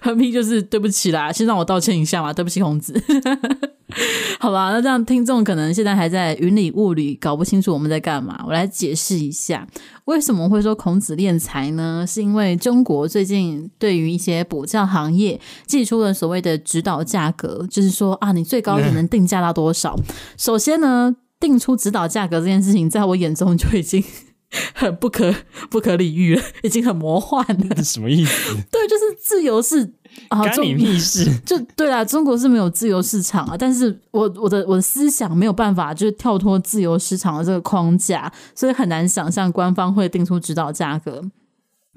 横批就是对不起啦，先让我道歉一下嘛，对不起，孔子。好吧，那这样听众可能现在还在云里雾里，搞不清楚我们在干嘛。我来解释一下，为什么会说孔子敛财呢？是因为中国最近对于一些补教行业寄出了所谓的指导价格，就是说啊，你最高只能定价到多少？首先呢，定出指导价格这件事情，在我眼中就已经很不可不可理喻了，已经很魔幻了。什么意思？对，就是自由是。啊，干你屁事！就对啦，中国是没有自由市场啊，但是我我的我的思想没有办法就是跳脱自由市场的这个框架，所以很难想象官方会定出指导价格。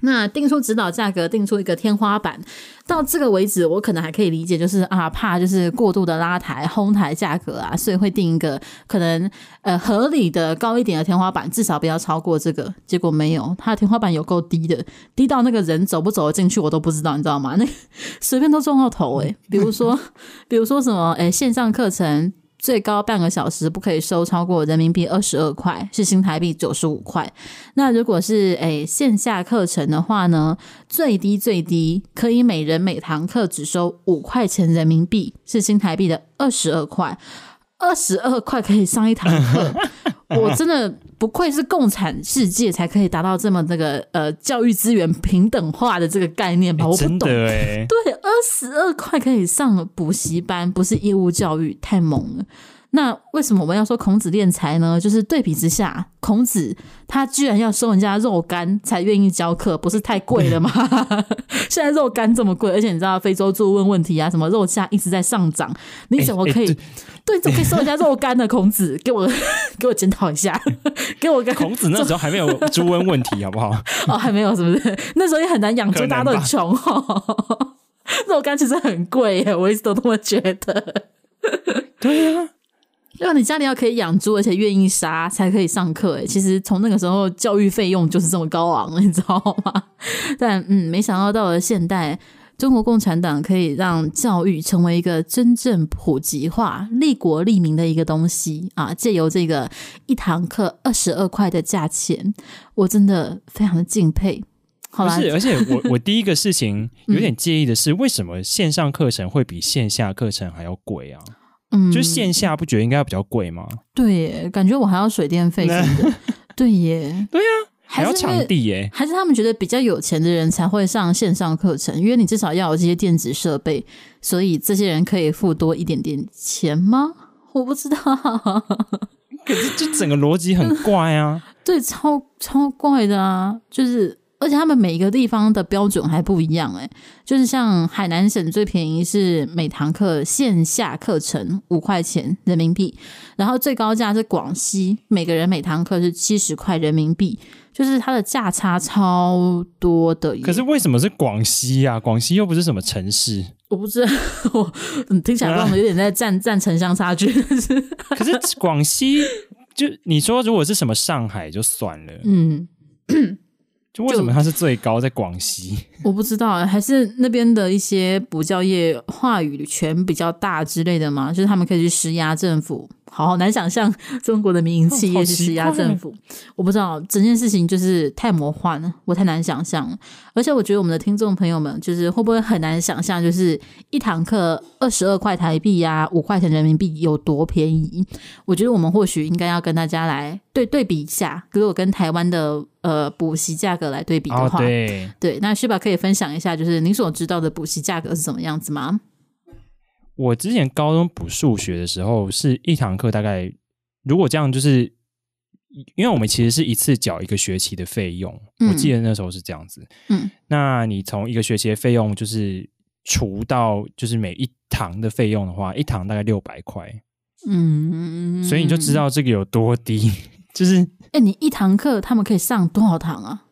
那定出指导价格，定出一个天花板，到这个为止，我可能还可以理解，就是啊，怕就是过度的拉抬、哄抬价格啊，所以会定一个可能呃合理的高一点的天花板，至少不要超过这个。结果没有，它的天花板有够低的，低到那个人走不走得进去我都不知道，你知道吗？那随便都撞到头诶、比如说，比如说什么诶、线上课程。最高半个小时不可以收超过人民币二十二块，是新台币九十五块。那如果是诶线下课程的话呢，最低最低可以每人每堂课只收五块钱人民币，是新台币的二十二块。二十二块可以上一堂课，我真的不愧是共产世界才可以达到这么这个呃教育资源平等化的这个概念吧？我不懂，对，二十二块可以上补习班，不是义务教育，太猛了。那为什么我们要说孔子敛财呢？就是对比之下，孔子他居然要收人家肉干才愿意教课，不是太贵了吗？现在肉干这么贵，而且你知道非洲猪瘟问题啊，什么肉价一直在上涨，你怎么可以？欸欸、对，怎么可以收人家肉干呢？孔子，给我给我检讨一下，给我个孔子那时候还没有猪瘟问题，好不好？哦，还没有，是不是？那时候也很难养猪，大家都很穷哦。肉干其实很贵耶，我一直都这么觉得。对呀、啊。要你家里要可以养猪，而且愿意杀才可以上课。诶，其实从那个时候教育费用就是这么高昂，你知道吗？但嗯，没想到到了现代，中国共产党可以让教育成为一个真正普及化、利国利民的一个东西啊！借由这个一堂课二十二块的价钱，我真的非常的敬佩。不是，而且我 我第一个事情有点介意的是，为什么线上课程会比线下课程还要贵啊？嗯，就线下不觉得应该要比较贵吗？对耶，感觉我还要水电费什么的。对耶，对呀，还要场地耶，还是他们觉得比较有钱的人才会上线上课程，因为你至少要有这些电子设备，所以这些人可以付多一点点钱吗？我不知道。可是就整个逻辑很怪啊，对，超超怪的啊，就是。而且他们每一个地方的标准还不一样诶，就是像海南省最便宜是每堂课线下课程五块钱人民币，然后最高价是广西，每个人每堂课是七十块人民币，就是它的价差超多的。可是为什么是广西啊？广西又不是什么城市，我不知道，我听起来我们有点在占占 城乡差距。可是广西就你说如果是什么上海就算了，嗯。就为什么它是最高在广西？我不知道，还是那边的一些补教业话语权比较大之类的吗？就是他们可以去施压政府。好，好难想象 中国的民营企业去施压政府，我不知道整件事情就是太魔幻了，我太难想象了。而且我觉得我们的听众朋友们就是会不会很难想象，就是一堂课二十二块台币呀，五块钱人民币有多便宜？我觉得我们或许应该要跟大家来对对比一下，如果跟台湾的呃补习价格来对比的话，哦、对对，那旭宝可以分享一下，就是您所知道的补习价格是怎么样子吗？我之前高中补数学的时候，是一堂课大概，如果这样，就是因为我们其实是一次缴一个学期的费用，嗯，我记得那时候是这样子。嗯，那你从一个学期的费用就是除到就是每一堂的费用的话，一堂大概六百块。嗯，所以你就知道这个有多低，就是哎，欸，你一堂课他们可以上多少堂啊？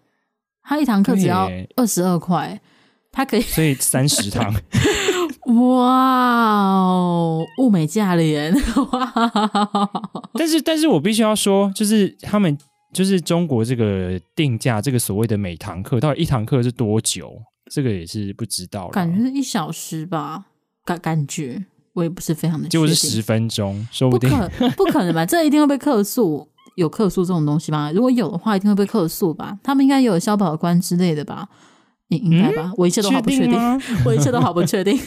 他一堂课只要二十二块，他可以，所以三十堂。哇哦，物美价廉。哇 但是，但是我必须要说，就是他们就是中国这个定价，这个所谓的每堂课到底一堂课是多久？这个也是不知道，感觉是一小时吧，感感觉我也不是非常的就是十分钟，说不定不可不可能吧？这一定会被客诉，有客诉这种东西吗？如果有的话，一定会被客诉吧？他们应该有消保官之类的吧？应应该吧？嗯、我一切都好不确定，定 我一切都好不确定。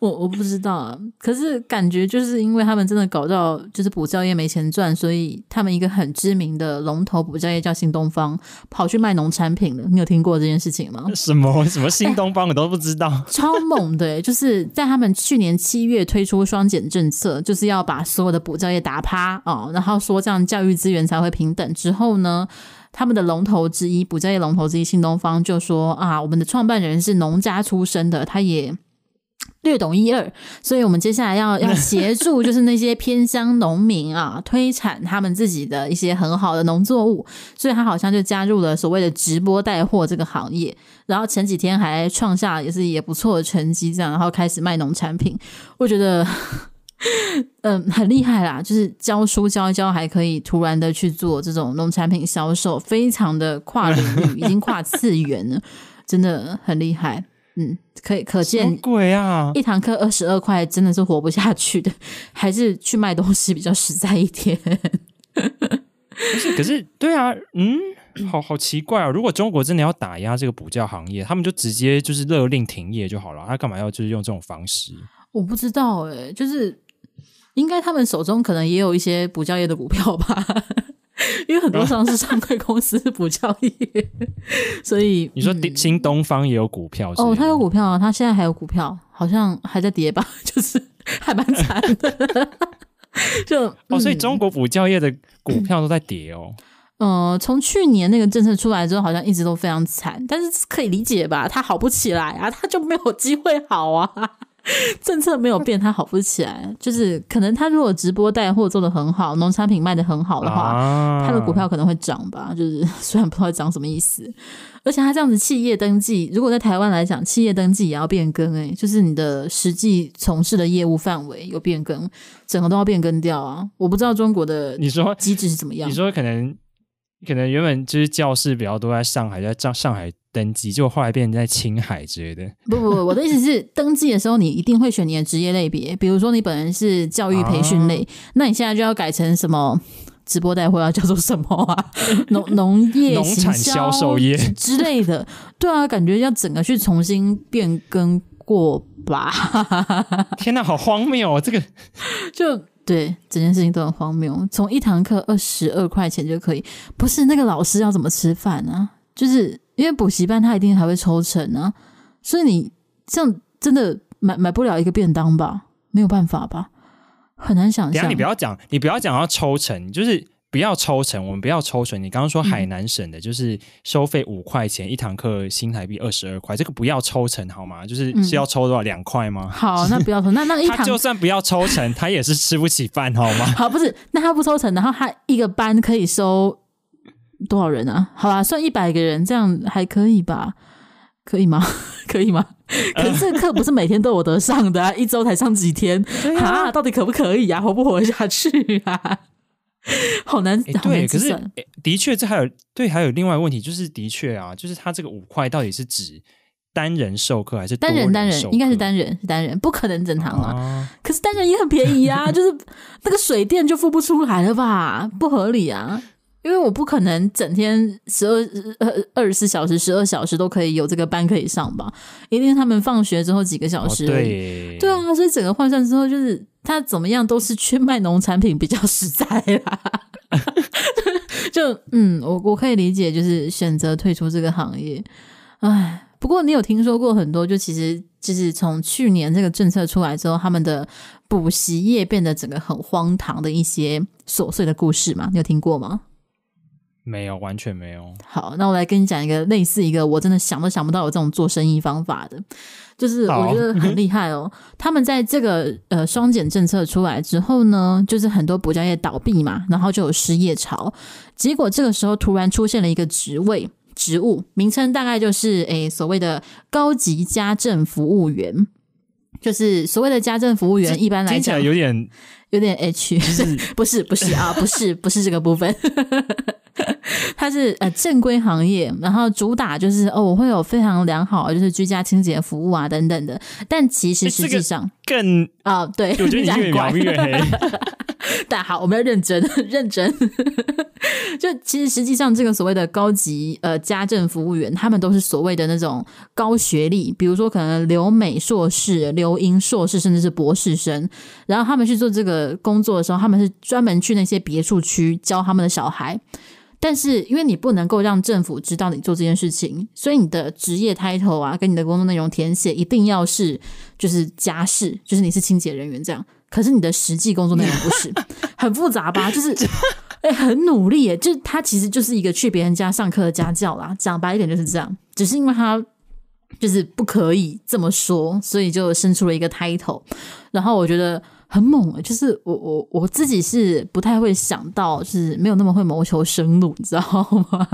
我我不知道啊，可是感觉就是因为他们真的搞到就是补教业没钱赚，所以他们一个很知名的龙头补教业叫新东方，跑去卖农产品了。你有听过这件事情吗？什么什么新东方我都不知道，欸、超猛的、欸，就是在他们去年七月推出双减政策，就是要把所有的补教业打趴哦，然后说这样教育资源才会平等。之后呢，他们的龙头之一补教业龙头之一新东方就说啊，我们的创办人是农家出身的，他也。略懂一二，所以我们接下来要 要协助，就是那些偏乡农民啊，推产他们自己的一些很好的农作物，所以他好像就加入了所谓的直播带货这个行业，然后前几天还创下也是也不错的成绩，这样，然后开始卖农产品，我觉得，嗯，很厉害啦，就是教书教一教，还可以突然的去做这种农产品销售，非常的跨领域，已经跨次元了，真的很厉害。嗯，可以可见，贵啊！一堂课二十二块，真的是活不下去的，还是去卖东西比较实在一点。可是，可是，对啊，嗯，好好奇怪啊！如果中国真的要打压这个补教行业，他们就直接就是勒令停业就好了，他干嘛要就是用这种方式？我不知道哎、欸，就是应该他们手中可能也有一些补教业的股票吧。因为很多上市上柜公司是补教业，所以你说新东方也有股票哦，他有股票啊，他现在还有股票，好像还在跌吧，就是 还蛮惨的。就 哦，所以中国补教业的股票都在跌哦。嗯、呃，从去年那个政策出来之后，好像一直都非常惨，但是可以理解吧？它好不起来啊，它就没有机会好啊。政策没有变，他好不起来。就是可能他如果直播带货做得很好，农产品卖得很好的话，啊、他的股票可能会涨吧。就是 虽然不知道涨什么意思，而且他这样子企业登记，如果在台湾来讲，企业登记也要变更诶、欸，就是你的实际从事的业务范围有变更，整个都要变更掉啊。我不知道中国的你说机制是怎么样？你说可能可能原本就是教室比较多在上海，在上上海。登记就后来变成在青海之类的。不不不，我的意思是，登记的时候你一定会选你的职业类别，比如说你本人是教育培训类，啊、那你现在就要改成什么直播带货要叫做什么啊？农农业农产销售业之类的。对啊，感觉要整个去重新变更过吧？天哪，好荒谬哦！这个就对，整件事情都很荒谬。从一堂课二十二块钱就可以，不是那个老师要怎么吃饭呢？就是。因为补习班他一定还会抽成呢、啊，所以你这样真的买买不了一个便当吧？没有办法吧？很难想象。你不要讲，你不要讲要抽成，就是不要抽成。我们不要抽成。你刚刚说海南省的，就是收费五块钱、嗯、一堂课，新台币二十二块，这个不要抽成好吗？就是是要抽多少两块吗？好，那不要抽。那那 一堂就算不要抽成，他也是吃不起饭好吗？好，不是，那他不抽成，然后他一个班可以收。多少人啊？好吧，算一百个人，这样还可以吧？可以吗？可以吗？可是这个课不是每天都有得上的啊，一周才上几天啊？到底可不可以啊？活不活下去啊？好难，欸、对，可是、欸、的确，这还有对，还有另外一个问题，就是的确啊，就是他这个五块到底是指单人授课还是？单人？单人应该是单人，是单人，不可能整堂啊。啊可是单人也很便宜啊，就是那个水电就付不出来了吧？不合理啊。因为我不可能整天十二呃二十四小时十二小时都可以有这个班可以上吧，一定是他们放学之后几个小时。哦、对对啊，所以整个换算之后，就是他怎么样都是去卖农产品比较实在啦。就嗯，我我可以理解，就是选择退出这个行业。唉，不过你有听说过很多，就其实就是从去年这个政策出来之后，他们的补习业变得整个很荒唐的一些琐碎的故事吗？你有听过吗？没有，完全没有。好，那我来跟你讲一个类似一个我真的想都想不到有这种做生意方法的，就是我觉得很厉害哦。他们在这个呃双减政策出来之后呢，就是很多补教业倒闭嘛，然后就有失业潮。结果这个时候突然出现了一个职位职务，名称大概就是诶所谓的高级家政服务员。就是所谓的家政服务员，一般来讲有点有点 H，不是不是啊，不是不是这个部分，它是呃正规行业，然后主打就是哦，我会有非常良好就是居家清洁服务啊等等的，但其实实际上更啊、哦，对，我觉得你越描越黑。但好，我们要认真认真。就其实实际上，这个所谓的高级呃家政服务员，他们都是所谓的那种高学历，比如说可能留美硕士、留英硕士，甚至是博士生。然后他们去做这个工作的时候，他们是专门去那些别墅区教他们的小孩。但是因为你不能够让政府知道你做这件事情，所以你的职业 title 啊，跟你的工作内容填写一定要是就是家事，就是你是清洁人员这样。可是你的实际工作内容不是 很复杂吧？就是 哎、欸，很努力耶，就他其实就是一个去别人家上课的家教啦。讲白一点就是这样，只是因为他就是不可以这么说，所以就生出了一个 title。然后我觉得很猛，就是我我我自己是不太会想到，就是没有那么会谋求生路，你知道吗？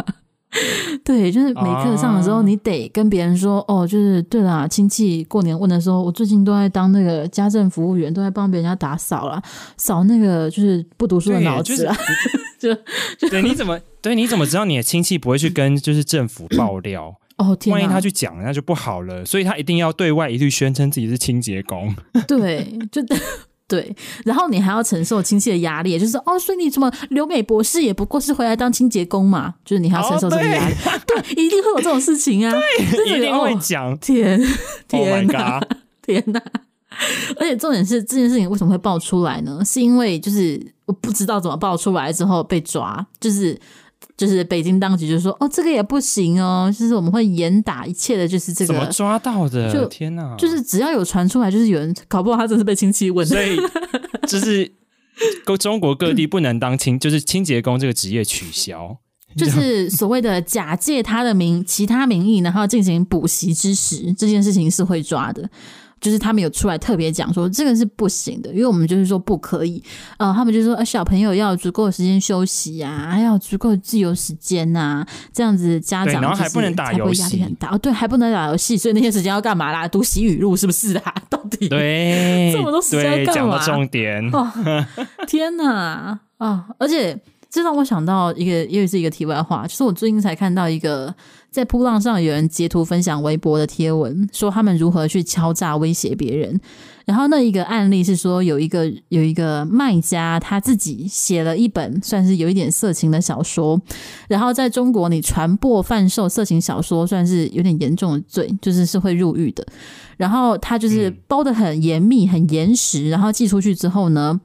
对，就是每课上的时候，你得跟别人说、啊、哦，就是对啦，亲戚过年问的时候，我最近都在当那个家政服务员，都在帮别人家打扫啦，扫那个就是不读书的脑子啊。就，就对，你怎么对？你怎么知道你的亲戚不会去跟就是政府爆料？哦，天，万一他去讲，那就不好了。所以他一定要对外一律宣称自己是清洁工。对，就。对，然后你还要承受亲戚的压力，就是哦，所以你怎么留美博士也不过是回来当清洁工嘛？就是你还要承受这个压力，哦、对，对，一定会有这种事情啊，对，一定会讲。天，天哪，oh、天哪！而且重点是这件事情为什么会爆出来呢？是因为就是我不知道怎么爆出来之后被抓，就是。就是北京当局就说哦，这个也不行哦，就是我们会严打一切的，就是这个怎么抓到的？就天哪！就是只要有传出来，就是有人搞不好他真是被亲戚问的，所以就是中国各地不能当清，就是清洁工这个职业取消，就是所谓的假借他的名其他名义，然后进行补习之实，这件事情是会抓的。就是他们有出来特别讲说这个是不行的，因为我们就是说不可以。呃，他们就说，呃，小朋友要有足够的时间休息啊，还要足够的自由时间呐，啊，这样子家长然后还不能打游戏，压力很大哦。对，还不能打游戏，所以那些时间要干嘛啦？读习语录是不是啊？到底对这么多时间干嘛？讲重点哦，天哪啊，哦！而且这让我想到一个，又是一个题外话，就是我最近才看到一个。在扑浪上有人截图分享微博的贴文，说他们如何去敲诈威胁别人。然后那一个案例是说，有一个有一个卖家他自己写了一本算是有一点色情的小说，然后在中国你传播贩售色情小说算是有点严重的罪，就是是会入狱的。然后他就是包的很严密、很严实，然后寄出去之后呢，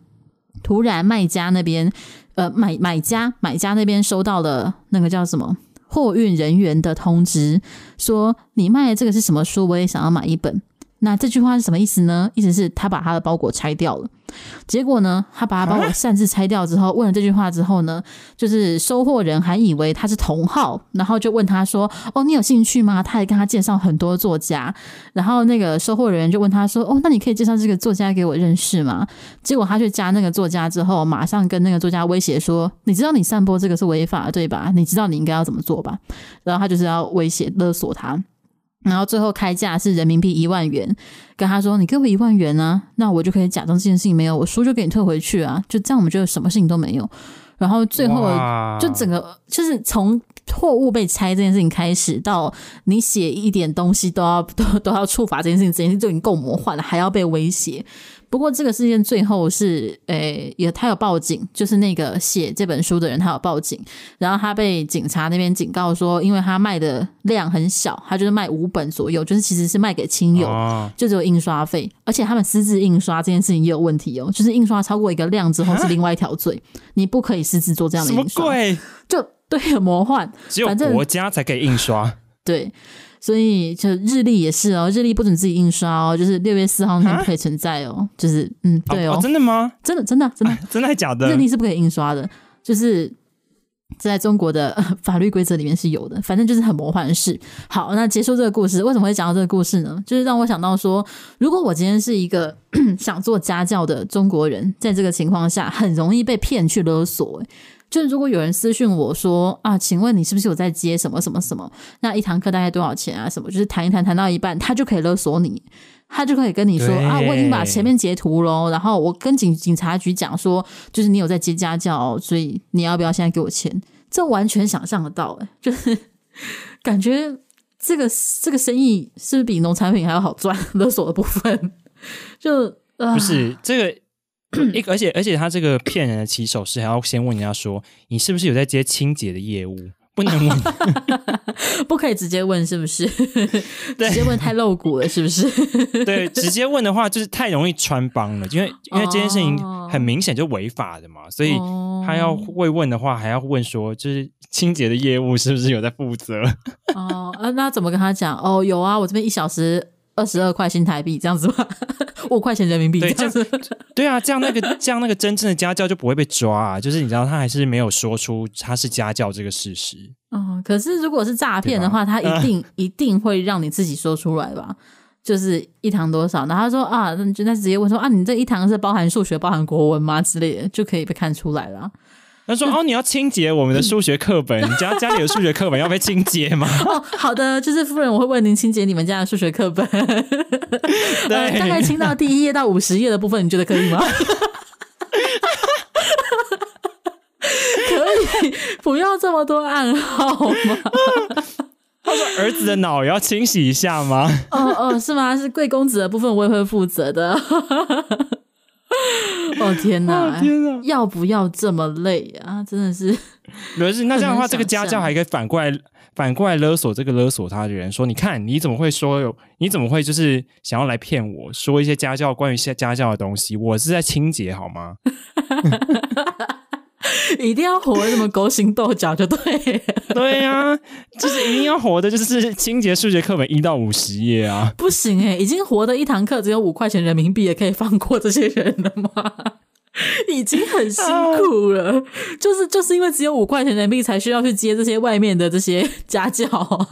突然卖家那边呃买买家买家那边收到了那个叫什么？货运人员的通知说：“你卖的这个是什么书？我也想要买一本。”那这句话是什么意思呢？意思是他把他的包裹拆掉了。结果呢，他把他包裹擅自拆掉之后，问了这句话之后呢，就是收货人还以为他是同号，然后就问他说：“哦，你有兴趣吗？”他还跟他介绍很多作家，然后那个收货人员就问他说：“哦，那你可以介绍这个作家给我认识吗？”结果他去加那个作家之后，马上跟那个作家威胁说：“你知道你散播这个是违法，对吧？你知道你应该要怎么做吧？”然后他就是要威胁勒索他。然后最后开价是人民币一万元，跟他说：“你给我一万元啊，那我就可以假装这件事情没有，我书就给你退回去啊，就这样，我们就什么事情都没有。”然后最后就整个就是从货物被拆这件事情开始，到你写一点东西都要都都要处罚这件事情，这件事情就已经够魔幻了，还要被威胁。不过这个事件最后是，诶、欸，也他有报警，就是那个写这本书的人他有报警，然后他被警察那边警告说，因为他卖的量很小，他就是卖五本左右，就是其实是卖给亲友，哦、就只有印刷费，而且他们私自印刷这件事情也有问题哦，就是印刷超过一个量之后是另外一条罪，你不可以私自做这样的印刷，就对，很魔幻，只有国家才可以印刷，对。所以就日历也是哦，日历不准自己印刷哦，就是六月四号那天不可以存在哦，就是嗯，对哦，哦，真的吗？真的真的真的真的还假的？日历是不可以印刷的，就是在中国的法律规则里面是有的，反正就是很魔幻的事。好，那结束这个故事，为什么会讲到这个故事呢？就是让我想到说，如果我今天是一个 想做家教的中国人，在这个情况下，很容易被骗去勒索。就是如果有人私讯我说啊，请问你是不是有在接什么什么什么？那一堂课大概多少钱啊？什么就是谈一谈谈到一半，他就可以勒索你。他就可以跟你说啊，我已经把前面截图了，然后我跟警警察局讲说，就是你有在接家教，所以你要不要现在给我钱？这完全想象得到，哎，就是感觉这个这个生意是不是比农产品还要好赚？勒索的部分就、啊、不是这个一个，而且而且他这个骗人的起手是还要先问人家说，你是不是有在接清洁的业务？不能问，不可以直接问，是不是？直接问太露骨了，是不是？对，直接问的话就是太容易穿帮了，因为因为这件事情很明显就违法的嘛，所以他要会问的话，还要问说，就是清洁的业务是不是有在负责？哦，呃，那怎么跟他讲？哦，有啊，我这边一小时。二十二块新台币这样子吧，五块钱人民币这样子。对，对啊，这样那个这样那个真正的家教就不会被抓啊。就是你知道，他还是没有说出他是家教这个事实。嗯，可是如果是诈骗的话，他一定、呃、一定会让你自己说出来吧？就是一堂多少？然后他说啊，那就那直接问说啊，你这一堂是包含数学、包含国文吗？之类的，就可以被看出来了。他说：“哦，你要清洁我们的数学课本，你 家家里有数学课本要被清洁吗？” 哦，好的，就是夫人，我会为您清洁你们家的数学课本。对、呃，大概清到第一页到五十页的部分，你觉得可以吗？可以，不要这么多暗号吗？他说：“儿子的脑也要清洗一下吗？”哦哦，是吗？是贵公子的部分，我也会负责的。哦天哪！天哪！要不要这么累啊？真的是，不是那这样的话，这个家教还可以反过来反过来勒索这个勒索他的人，说：你看你怎么会说有？你怎么会就是想要来骗我说一些家教关于些家教的东西？我是在清洁好吗？一定要活得这么勾心斗角就对，对呀、啊，就是一定要活的，就是清洁数学课本一到五十页啊，不行哎、欸，已经活的一堂课只有五块钱人民币，也可以放过这些人了吗？已经很辛苦了，就是就是因为只有五块钱人民币，才需要去接这些外面的这些家教啊。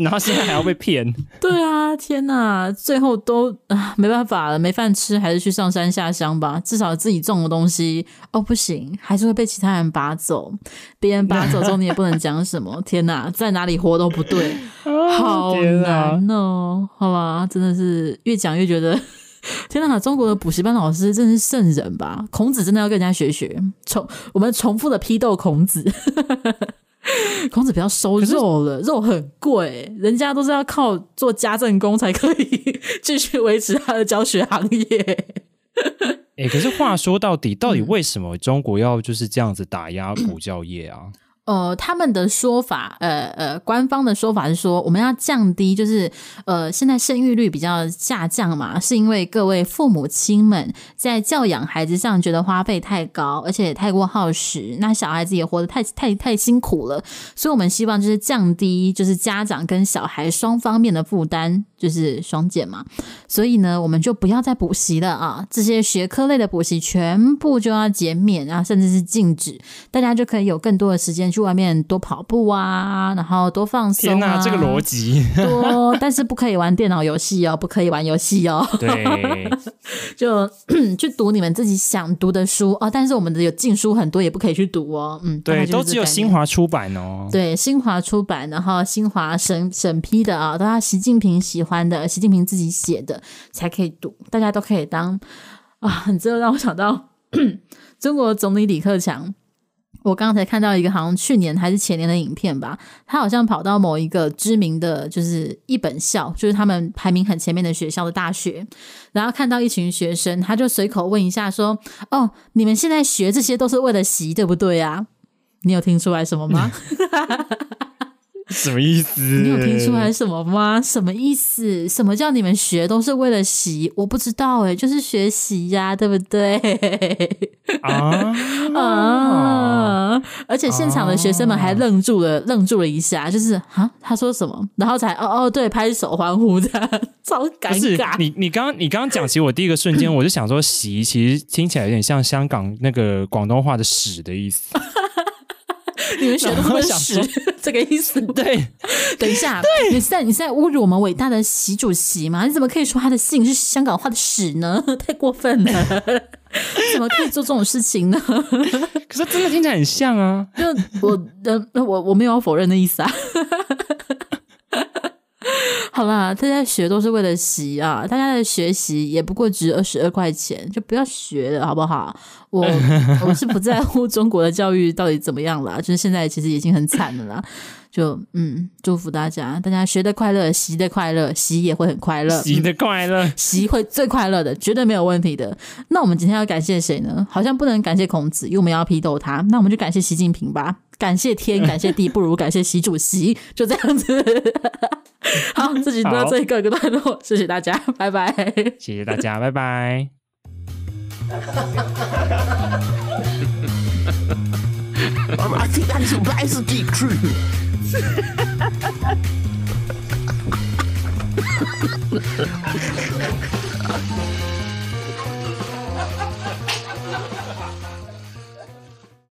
然后现在还要被骗，对啊，天哪！最后都啊没办法了，没饭吃，还是去上山下乡吧。至少自己种的东西哦，不行，还是会被其他人拔走。别人拔走之后，你也不能讲什么。天哪，在哪里活都不对，好难哦。好吧，真的是越讲越觉得，天哪！中国的补习班老师真是圣人吧？孔子真的要跟人家学学，重我们重复的批斗孔子。孔子不要收肉了，肉很贵，人家都是要靠做家政工才可以 继续维持他的教学行业。哎、欸，可是话说到底，到底为什么中国要就是这样子打压 补教业啊？呃，他们的说法，呃呃，官方的说法是说，我们要降低，就是呃，现在生育率比较下降嘛，是因为各位父母亲们在教养孩子上觉得花费太高，而且也太过耗时，那小孩子也活得太太太辛苦了，所以我们希望就是降低，就是家长跟小孩双方面的负担，就是双减嘛。所以呢，我们就不要再补习了啊，这些学科类的补习全部就要减免啊，甚至是禁止，大家就可以有更多的时间去。外面多跑步啊，然后多放松啊！天哪，这个逻辑多，但是不可以玩电脑游戏哦，不可以玩游戏哦。对，就 去读你们自己想读的书哦。但是我们的有禁书很多，也不可以去读哦。嗯，对，都只有新华出版哦。对，新华出版，然后新华审审批的啊，都要习近平喜欢的，习近平自己写的才可以读。大家都可以当啊，很值得让我想到 中国总理李克强。我刚才看到一个好像去年还是前年的影片吧，他好像跑到某一个知名的就是一本校，就是他们排名很前面的学校的大学，然后看到一群学生，他就随口问一下说：“哦，你们现在学这些都是为了习，对不对啊？你有听出来什么吗？” 什么意思？你有听出来什么吗？什么意思？什么叫你们学都是为了习？我不知道哎，就是学习呀，对不对？啊 啊！而且现场的学生们还愣住了，愣住了一下，就是啊，他说什么？然后才哦哦，对，拍手欢呼，的 超尴尬。你你刚你刚刚讲，其实我第一个瞬间我就想说，习其实听起来有点像香港那个广东话的屎的意思。你们学的都是屎，这个意思。对，等一下，对，你是在你是在侮辱我们伟大的习主席吗？你怎么可以说他的姓是香港话的屎呢？太过分了！怎么可以做这种事情呢？可是真的听起来很像啊！就我呃，我我没有要否认的意思啊。好啦，大家学都是为了习啊，大家的学习也不过值二十二块钱，就不要学了，好不好？我 我是不在乎中国的教育到底怎么样啦，就是现在其实已经很惨了啦。就嗯，祝福大家，大家学的快乐，习的快乐，习也会很快乐，习的快乐，习会最快乐的，绝对没有问题的。那我们今天要感谢谁呢？好像不能感谢孔子，因为我们要批斗他。那我们就感谢习近平吧，感谢天，感谢地，不如感谢习主席，就这样子。好，自己到这一个一个段落，谢谢大家，拜拜。谢谢大家，拜拜。I think that's a deep truth.